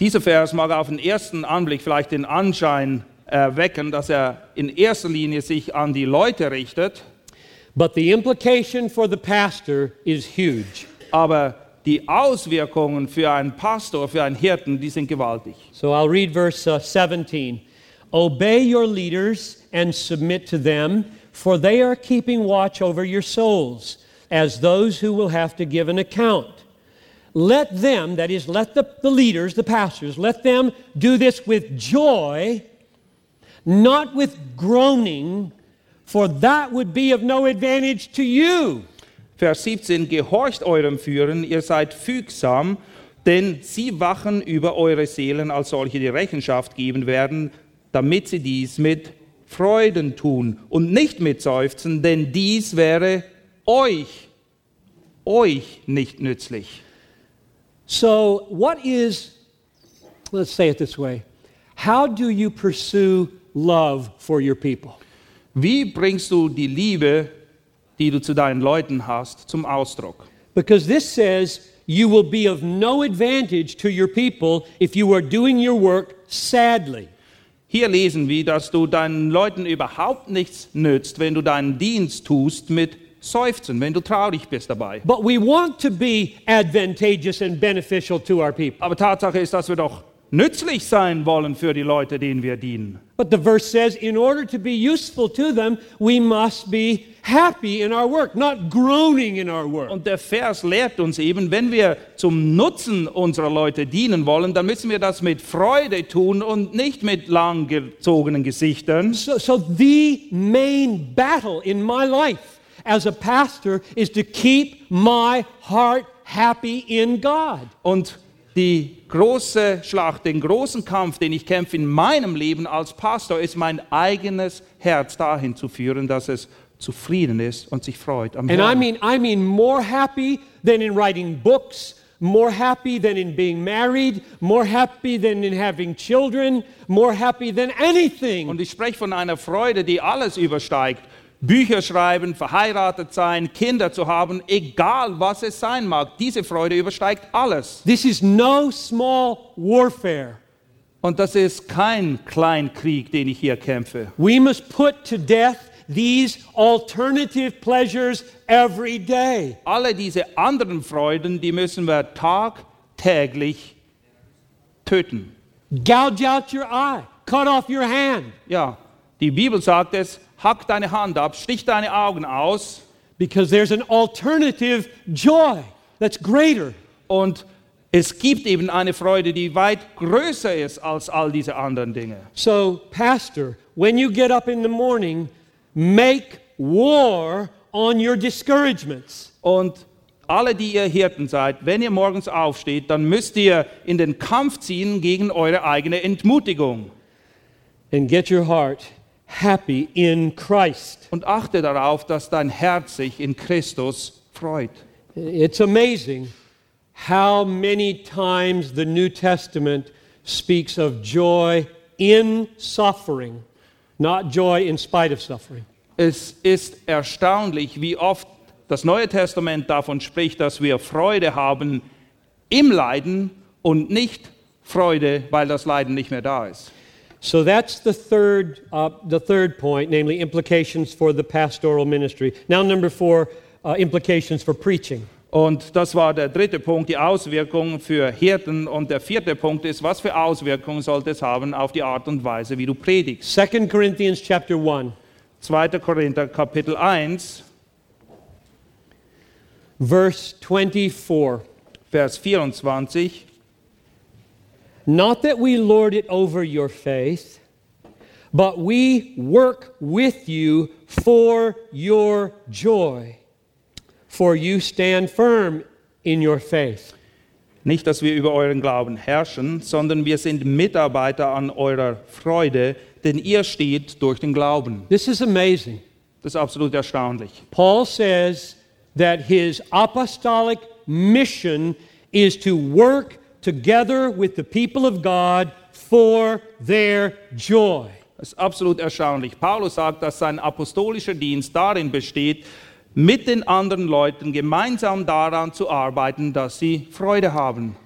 Dieser Vers mag auf den ersten Anblick vielleicht den Anschein erwecken, dass er in erster Linie sich an die Leute richtet, But the implication for the pastor is huge. aber die Auswirkungen für einen Pastor, für einen Hirten, die sind gewaltig. So I'll read verse uh, 17. Obey your leaders and submit to them, for they are keeping watch over your souls, as those who will have to give an account. Let them, that is, let the, the leaders, the pastors, let them do this with joy, not with groaning, for that would be of no advantage to you. Vers 17, gehorcht eurem Führen, ihr seid fügsam, denn sie wachen über eure Seelen als solche, die Rechenschaft geben werden, damit sie dies mit Freuden tun und nicht mit Seufzen, denn dies wäre euch, euch nicht nützlich. So, what is, let's say it this way, how do you pursue love for your people? Wie bringst du die Liebe, die du zu deinen Leuten hast, zum Ausdruck? Because this says you will be of no advantage to your people if you are doing your work sadly. Hier lesen wir, dass du deinen Leuten überhaupt nichts nützt, wenn du deinen Dienst tust mit Seufzen, wenn du traurig bist dabei. But we want to be advantageous and beneficial to our people. Aber Tatsache ist, dass wir doch nützlich sein wollen für die Leute, denen wir dienen. But the verse says, in order to be useful to them, we must be happy in our work, not groaning in our work. Und der Vers lehrt uns eben, wenn wir zum Nutzen unserer Leute dienen wollen, dann müssen wir das mit Freude tun und nicht mit langgezogenen Gesichtern. So, so the main battle in my life as a pastor is to keep my heart happy in God. Und die große Schlacht, den großen Kampf, den ich kämpfe in meinem Leben als Pastor, ist mein eigenes Herz dahin zu führen, dass es zufrieden ist und sich freut am And I mean I mean more happy than in writing books, more happy than in being married, more happy than in having children, more happy than anything. Und ich spreche von einer Freude, die alles übersteigt. Bücher schreiben, verheiratet sein, Kinder zu haben, egal was es sein mag. Diese Freude übersteigt alles. This is no small warfare. Und das ist kein Kleinkrieg, den ich hier kämpfe. We must put to death these alternative pleasures every day. Alle diese anderen Freuden, die müssen wir tagtäglich töten. Gouge out your eye, cut off your hand, Ja, die Bibel sagt es, hack deine Hand ab, stich deine Augen aus because there's an alternative joy that's greater. und es gibt eben eine Freude, die weit größer ist als all diese anderen Dinge. So, Pastor, when you get up in the morning, make war on your discouragements. Und alle, die ihr Hirten seid, wenn ihr morgens aufsteht, dann müsst ihr in den Kampf ziehen gegen eure eigene Entmutigung. and get your heart happy in Christ. Und achte darauf, dass dein Herz sich in Christus freut. It's amazing how many times the New Testament speaks of joy in suffering, not joy in spite of suffering. Es ist erstaunlich, wie oft das Neue Testament davon spricht, dass wir Freude haben im Leiden und nicht Freude, weil das Leiden nicht mehr da ist. So that's the third, uh, the third point, namely implications for the pastoral ministry. Now, number four, uh, implications for preaching. Und das war der dritte Punkt, die Auswirkungen für Hirten. Und der vierte Punkt ist, was für Auswirkungen sollte es haben auf die Art und Weise, wie du predigst. 2 Corinthians chapter 1, 2. Korinther Kapitel 1, verse 24. Vers 24. Not that we lord it over your faith, but we work with you for your joy, for you stand firm in your faith. Nicht, dass wir über euren Glauben herrschen, sondern wir sind Mitarbeiter an eurer Freude, denn ihr steht durch den Glauben. This is amazing. Das ist absolut erstaunlich. Paul says that his apostolic mission is to work together with the people of God for their joy. Das ist absolut erstaunlich. Paulus sagt, dass sein apostolischer Dienst darin besteht, mit den anderen Leuten gemeinsam daran zu arbeiten, dass sie Freude haben.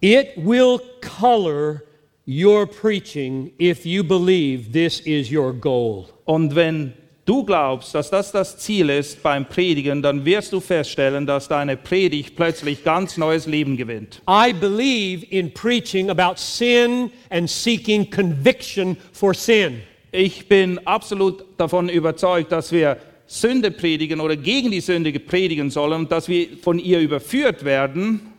It will color your preaching if you believe this is your goal. Und wenn du glaubst, dass das das Ziel ist beim Predigen, dann wirst du feststellen, dass deine Predigt plötzlich ganz neues Leben gewinnt. I believe in preaching about sin and seeking conviction for sin. Ich bin absolut davon überzeugt, dass wir Sünde predigen oder gegen die Sünde predigen sollen und dass wir von ihr überführt werden.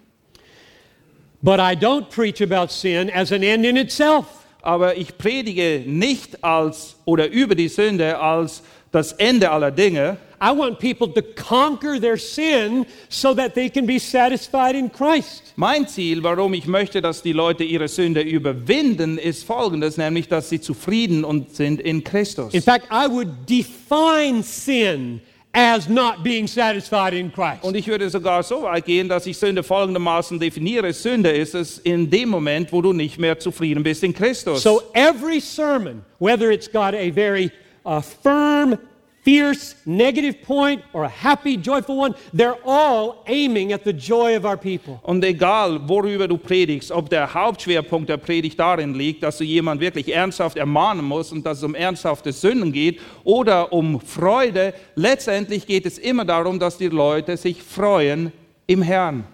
But I don't preach about sin as an end in itself. Aber ich predige nicht als oder über die Sünde als das Ende aller Dinge. I want people to conquer their sin so that they can be satisfied in Christ. Mein Ziel, warum ich möchte, dass die Leute ihre Sünde überwinden, ist folgendes, nämlich dass sie zufrieden und sind in Christus. In fact, I would define sin as not being satisfied in Christ. Und ich würde sogar so weit gehen, dass ich Sünde folgendermaßen definiere. Sünde ist es in dem Moment, wo du nicht mehr zufrieden bist in Christus. So every sermon, whether it's got a very uh, firm, fierce, negative point or a happy, joyful one, they're all aiming at the joy of our people. Und egal, worüber du predigst, ob der Hauptschwerpunkt der Predigt darin liegt, dass du jemand wirklich ernsthaft ermahnen musst und dass es um ernsthafte Sünden geht oder um Freude, letztendlich geht es immer darum, dass die Leute sich freuen im Herrn.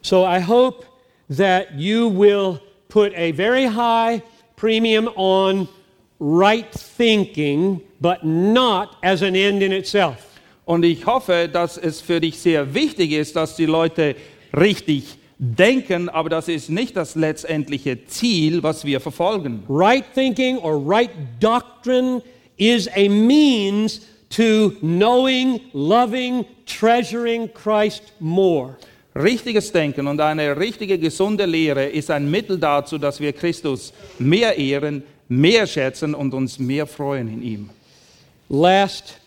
So I hope that you will put a very high premium on right thinking, but not as an end in itself. Und ich hoffe, dass es für dich sehr wichtig ist, dass die Leute richtig denken, aber das ist nicht das letztendliche Ziel, was wir verfolgen. Right thinking or right doctrine is a means to knowing, loving, treasuring Christ more. Richtiges Denken und eine richtige gesunde Lehre ist ein Mittel dazu, dass wir Christus mehr ehren, mehr schätzen und uns mehr freuen in ihm. Last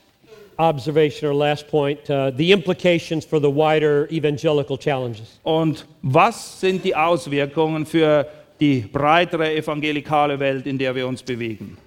observation or last point uh, the implications for the wider evangelical challenges. Und was sind die Auswirkungen für die breitere evangelikale Welt, in der wir uns bewegen?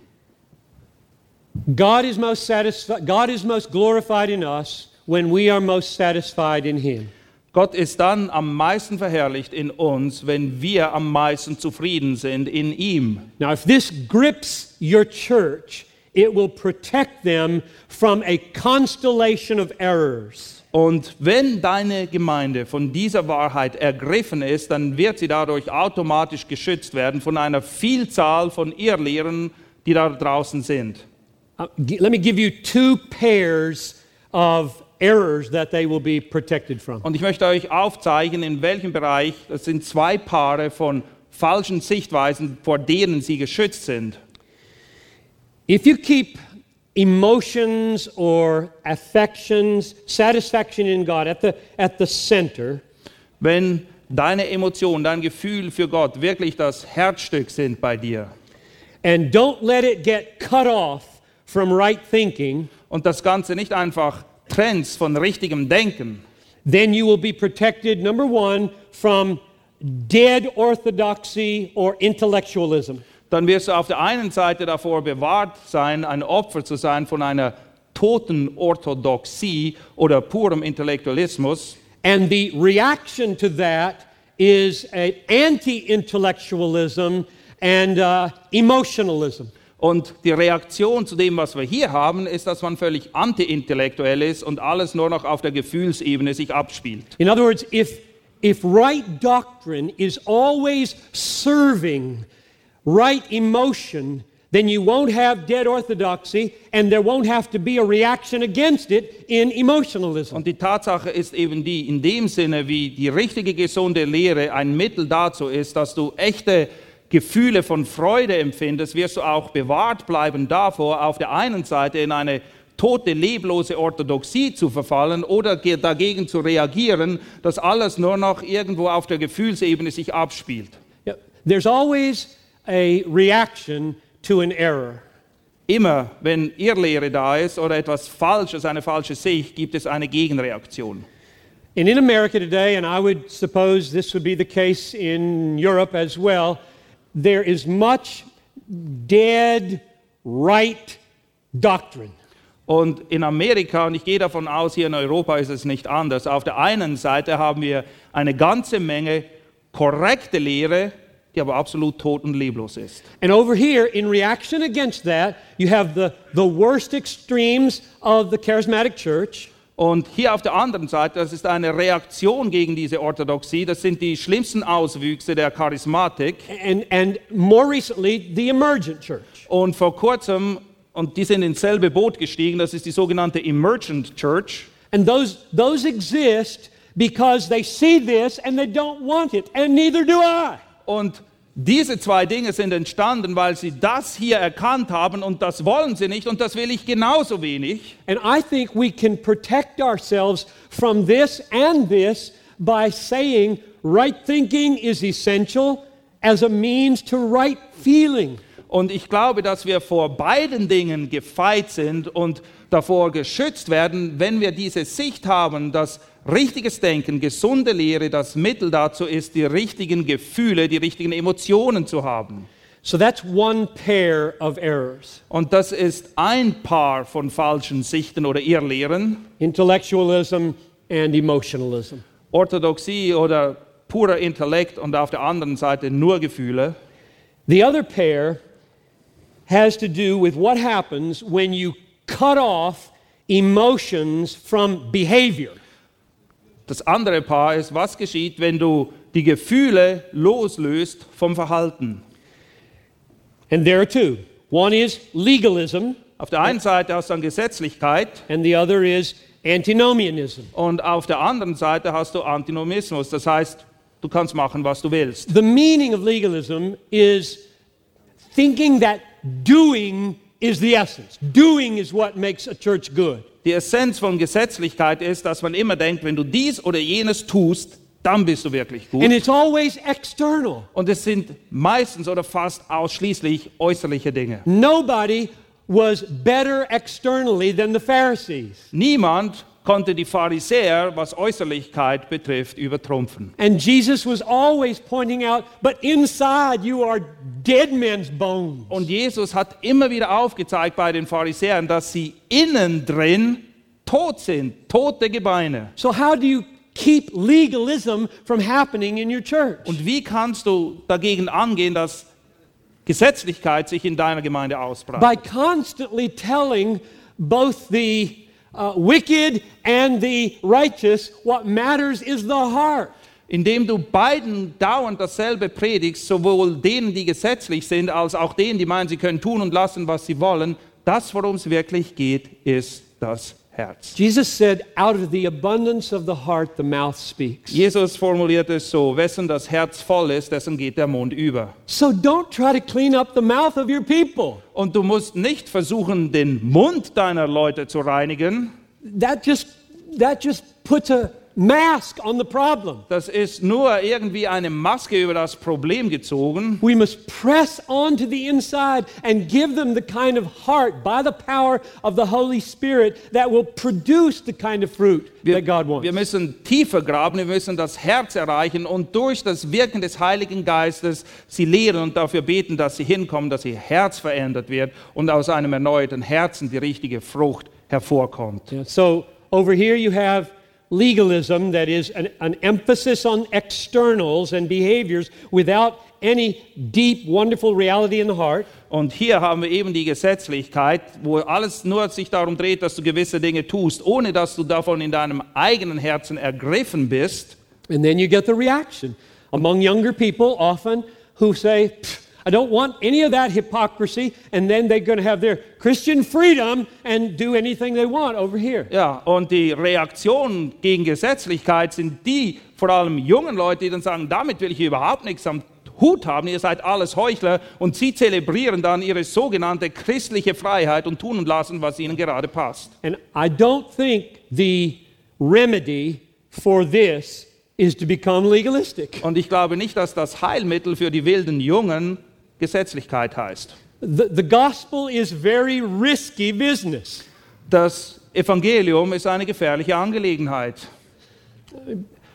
God is most satisfied, God is most glorified in us when we are most satisfied in Him. Gott ist dann am meisten verherrlicht in uns, wenn wir am meisten zufrieden sind in ihm. Now, if this grips your church, it will protect them from a constellation of errors. Und wenn deine Gemeinde von dieser Wahrheit ergriffen ist, dann wird sie dadurch automatisch geschützt werden von einer Vielzahl von Irrlehren, die da draußen sind. Uh, let me give you two pairs of errors that they will be protected from. Und ich möchte euch aufzeigen, in welchem Bereich, das sind zwei Paare von falschen Sichtweisen, vor denen sie geschützt sind. If you keep emotions or affections, satisfaction in God at the, at the center, Wenn deine Emotionen, dein Gefühl für Gott wirklich das Herzstück sind bei dir and don't let it get cut off from right thinking, und das Ganze nicht einfach trennst von richtigem Denken, then you will be protected, number one, from dead orthodoxy or intellectualism. dann wirst du auf der einen Seite davor bewahrt sein, ein Opfer zu sein von einer toten Orthodoxie oder purem Intellektualismus. And the reaction to that is an anti intellectualism and uh, emotionalism. Und die Reaktion zu dem, was wir hier haben, ist, dass man völlig anti-intellektuell ist und alles nur noch auf der Gefühlsebene sich abspielt. In other words, if, if right doctrine is always serving right emotion, then you won't have dead orthodoxy and there won't have to be a reaction against it in emotionalism. Und die Tatsache ist eben die, in dem Sinne, wie die richtige gesunde Lehre ein Mittel dazu ist, dass du echte Gefühle von Freude empfindest, wirst du auch bewahrt bleiben davor, auf der einen Seite in eine tote, leblose Orthodoxie zu verfallen oder ge- dagegen zu reagieren, dass alles nur noch irgendwo auf der Gefühlsebene sich abspielt. Yeah, There's always a reaction to an error. Immer, wenn Irrlehre da ist oder etwas Falsches, eine falsche Sicht, gibt es eine Gegenreaktion. And in America today, and I would suppose this would be the case in Europe as well, there is much dead right doctrine. Und in Amerika, und ich gehe davon aus, hier in Europa ist es nicht anders, auf der einen Seite haben wir eine ganze Menge korrekte Lehre, die aber absolut tot und leblos ist. And over here, in reaction against that, you have the, the worst extremes of the charismatic church. Und hier auf der anderen Seite, das ist eine Reaktion gegen diese Orthodoxie, das sind die schlimmsten Auswüchse der Charismatik. And, and more recently, the emergent church. Und vor kurzem, und die sind ins selbe Boot gestiegen, das ist die sogenannte Emergent Church. And those, those exist because they see this and they don't want it, and neither do I. Und diese zwei Dinge sind entstanden, weil sie das hier erkannt haben und das wollen sie nicht und das will ich genauso wenig. And I think we can protect ourselves from this and this by saying right thinking is essential as a means to right feeling. Und ich glaube, dass wir vor beiden Dingen gefeit sind und davor geschützt werden, wenn wir diese Sicht haben, dass richtiges Denken, gesunde Lehre das Mittel dazu ist, die richtigen Gefühle, die richtigen Emotionen zu haben. So that's one pair of errors Und das ist ein Paar von falschen Sichten oder Irrlehren. intellectualism and emotionalism. Orthodoxie oder purer Intellekt und auf der anderen Seite nur Gefühle. The other pair has to do with what happens when you cut off emotions from behavior. Das andere Paar ist, was geschieht, wenn du die Gefühle loslöst vom Verhalten. And there are two. One is legalism, Auf der einen Seite hast du dann Gesetzlichkeit and the other is antinomianism. und auf der anderen Seite hast du Antinomismus. Das heißt, du kannst machen, was du willst. The meaning of legalism is thinking that doing is the essence. Doing is what makes a church good. Die Essenz von Gesetzlichkeit ist, dass man immer denkt, wenn du dies oder jenes tust, dann bist du wirklich gut. And it's always external. Und es sind meistens oder fast ausschließlich äußerliche Dinge. Nobody was better externally than the Pharisees. Niemand konnte die Pharisäer, was Äußerlichkeit betrifft, übertrumpfen. And Jesus was always pointing out, but inside you are dead men's bones. Und Jesus hat immer wieder aufgezeigt bei den Pharisäern, dass sie innen drin tot sind, tote Gebeine. So, how do you keep legalism from happening in your church? Und wie kannst du dagegen angehen, dass Gesetzlichkeit sich in deiner Gemeinde ausbreitet? By constantly telling both the uh, wicked and the righteous what matters is the heart. Indem du beiden dauernd dasselbe predigst, sowohl denen, die gesetzlich sind, als auch denen, die meinen, sie können tun und lassen, was sie wollen. Das, worum es wirklich geht, ist das Herz. Jesus said, Out of the abundance of the heart, the mouth speaks. Jesus formuliert es so, wessen das Herz voll ist, dessen geht der Mund über. So don't try to clean up the mouth of your people. Und du musst nicht versuchen, den Mund deiner Leute zu reinigen. That just, that just puts a mask on the problem. Das ist nur irgendwie eine Maske über das Problem gezogen. We must press on to the inside and give them the kind of heart by the power of the Holy Spirit that will produce the kind of fruit Wir, that God wants. wir müssen tiefer graben, wir müssen das Herz erreichen und durch das Wirken des Heiligen Geistes sie lehren und dafür beten, dass sie hinkommen, dass ihr Herz verändert wird und aus einem erneuerten Herzen die richtige Frucht hervorkommt. Yeah, So over here you have legalism that is an, an emphasis on externals and behaviors without any deep, wonderful reality in the heart. Und hier haben wir eben die Gesetzlichkeit, wo alles nur sich darum dreht, dass du gewisse Dinge tust, ohne dass du davon in deinem eigenen Herzen ergriffen bist. And then you get the reaction among younger people often who say, "Pfft, I don't want any of that hypocrisy, and then they're going to have their Christian freedom and do anything they want over here. Ja, und die Reaktion gegen Gesetzlichkeit sind die, vor allem jungen Leute, die dann sagen, damit will ich überhaupt nichts am Hut haben, ihr seid alles Heuchler und sie zelebrieren dann ihre sogenannte christliche Freiheit und tun und lassen, was ihnen gerade passt. And I don't think the remedy for this is to become legalistic. Und ich glaube nicht, dass das Heilmittel für die wilden Jungen Gesetzlichkeit heißt. The, the gospel is very risky business. Das Evangelium ist eine gefährliche Angelegenheit.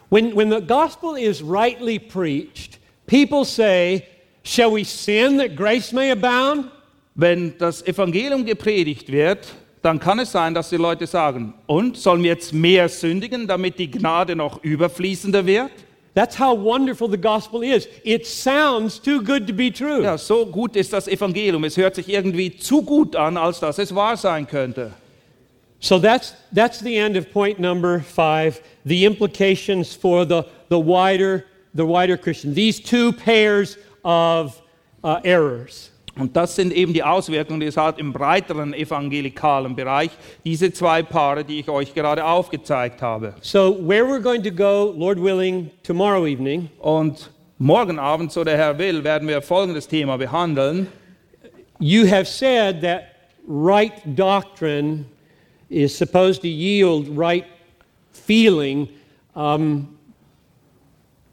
When, when the gospel is rightly preached, people say, Shall we sin that grace may abound? Wenn das Evangelium gepredigt wird, dann kann es sein, dass die Leute sagen, und sollen wir jetzt mehr sündigen, damit die Gnade noch überfließender wird? That's how wonderful the gospel is. It sounds too good to be true. Ja, so gut ist das Evangelium. Es hört sich irgendwie zu gut an, als dass es wahr sein könnte. So that's, that's the end of point number five the implications for the, the, wider, the wider Christian. These two pairs of uh, errors. Und das sind eben die Auswirkungen, die es hat im breiteren evangelikalen Bereich, diese zwei Paare, die ich euch gerade aufgezeigt habe. So, where we're going to go, Lord willing, tomorrow evening Und morgen Abend, so der Herr will, werden wir folgendes Thema behandeln. You have said that right doctrine is supposed to yield right feeling. Um,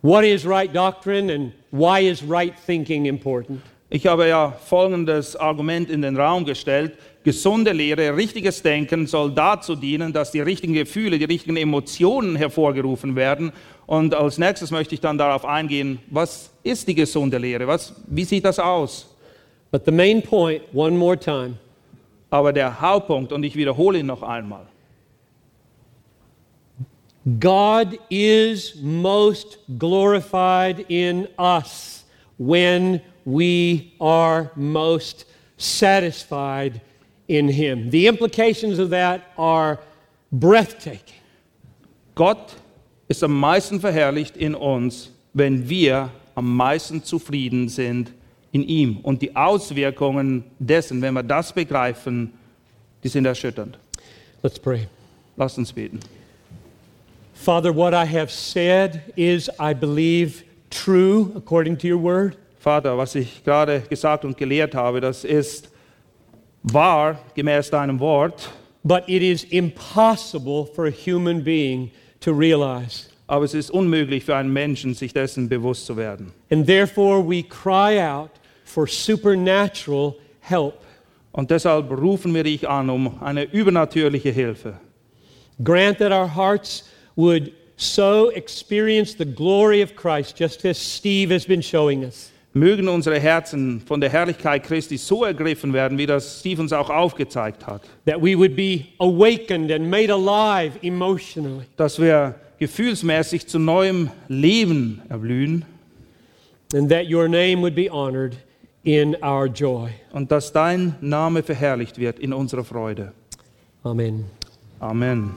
what is right doctrine and why is right thinking important? Ich habe ja folgendes Argument in den Raum gestellt. Gesunde Lehre, richtiges Denken soll dazu dienen, dass die richtigen Gefühle, die richtigen Emotionen hervorgerufen werden. Und als nächstes möchte ich dann darauf eingehen, was ist die gesunde Lehre? Was, wie sieht das aus? But the main point, one more time, Aber der Hauptpunkt, und ich wiederhole ihn noch einmal, God is most glorified in us when we are most satisfied in Him. The implications of that are breathtaking. Gott ist am meisten verherrlicht in uns, wenn wir am meisten zufrieden sind in ihm. Und die Auswirkungen dessen, wenn wir das begreifen, die sind erschütternd. Let's pray. Lasst uns beten. Father, what I have said is, I believe, true according to your word. Vater, was ich gerade gesagt und gelehrt habe, das ist wahr gemäß deinem Wort, but it is impossible for a human being to realize. aber es ist unmöglich für einen Menschen, sich dessen bewusst zu werden. And therefore, we cry out for supernatural help. Und deshalb rufen wir dich an um eine übernatürliche Hilfe. Grant that our hearts would so experience the glory of Christ, just as Steve has been showing us. Mögen unsere Herzen von der Herrlichkeit Christi so ergriffen werden, wie das Steve uns auch aufgezeigt hat, That we would be awakened and made alive emotionally. dass wir gefühlsmäßig zu neuem Leben erblühen And that your name would be honored in our joy. und dass dein Name verherrlicht wird in unserer Freude. Amen. Amen.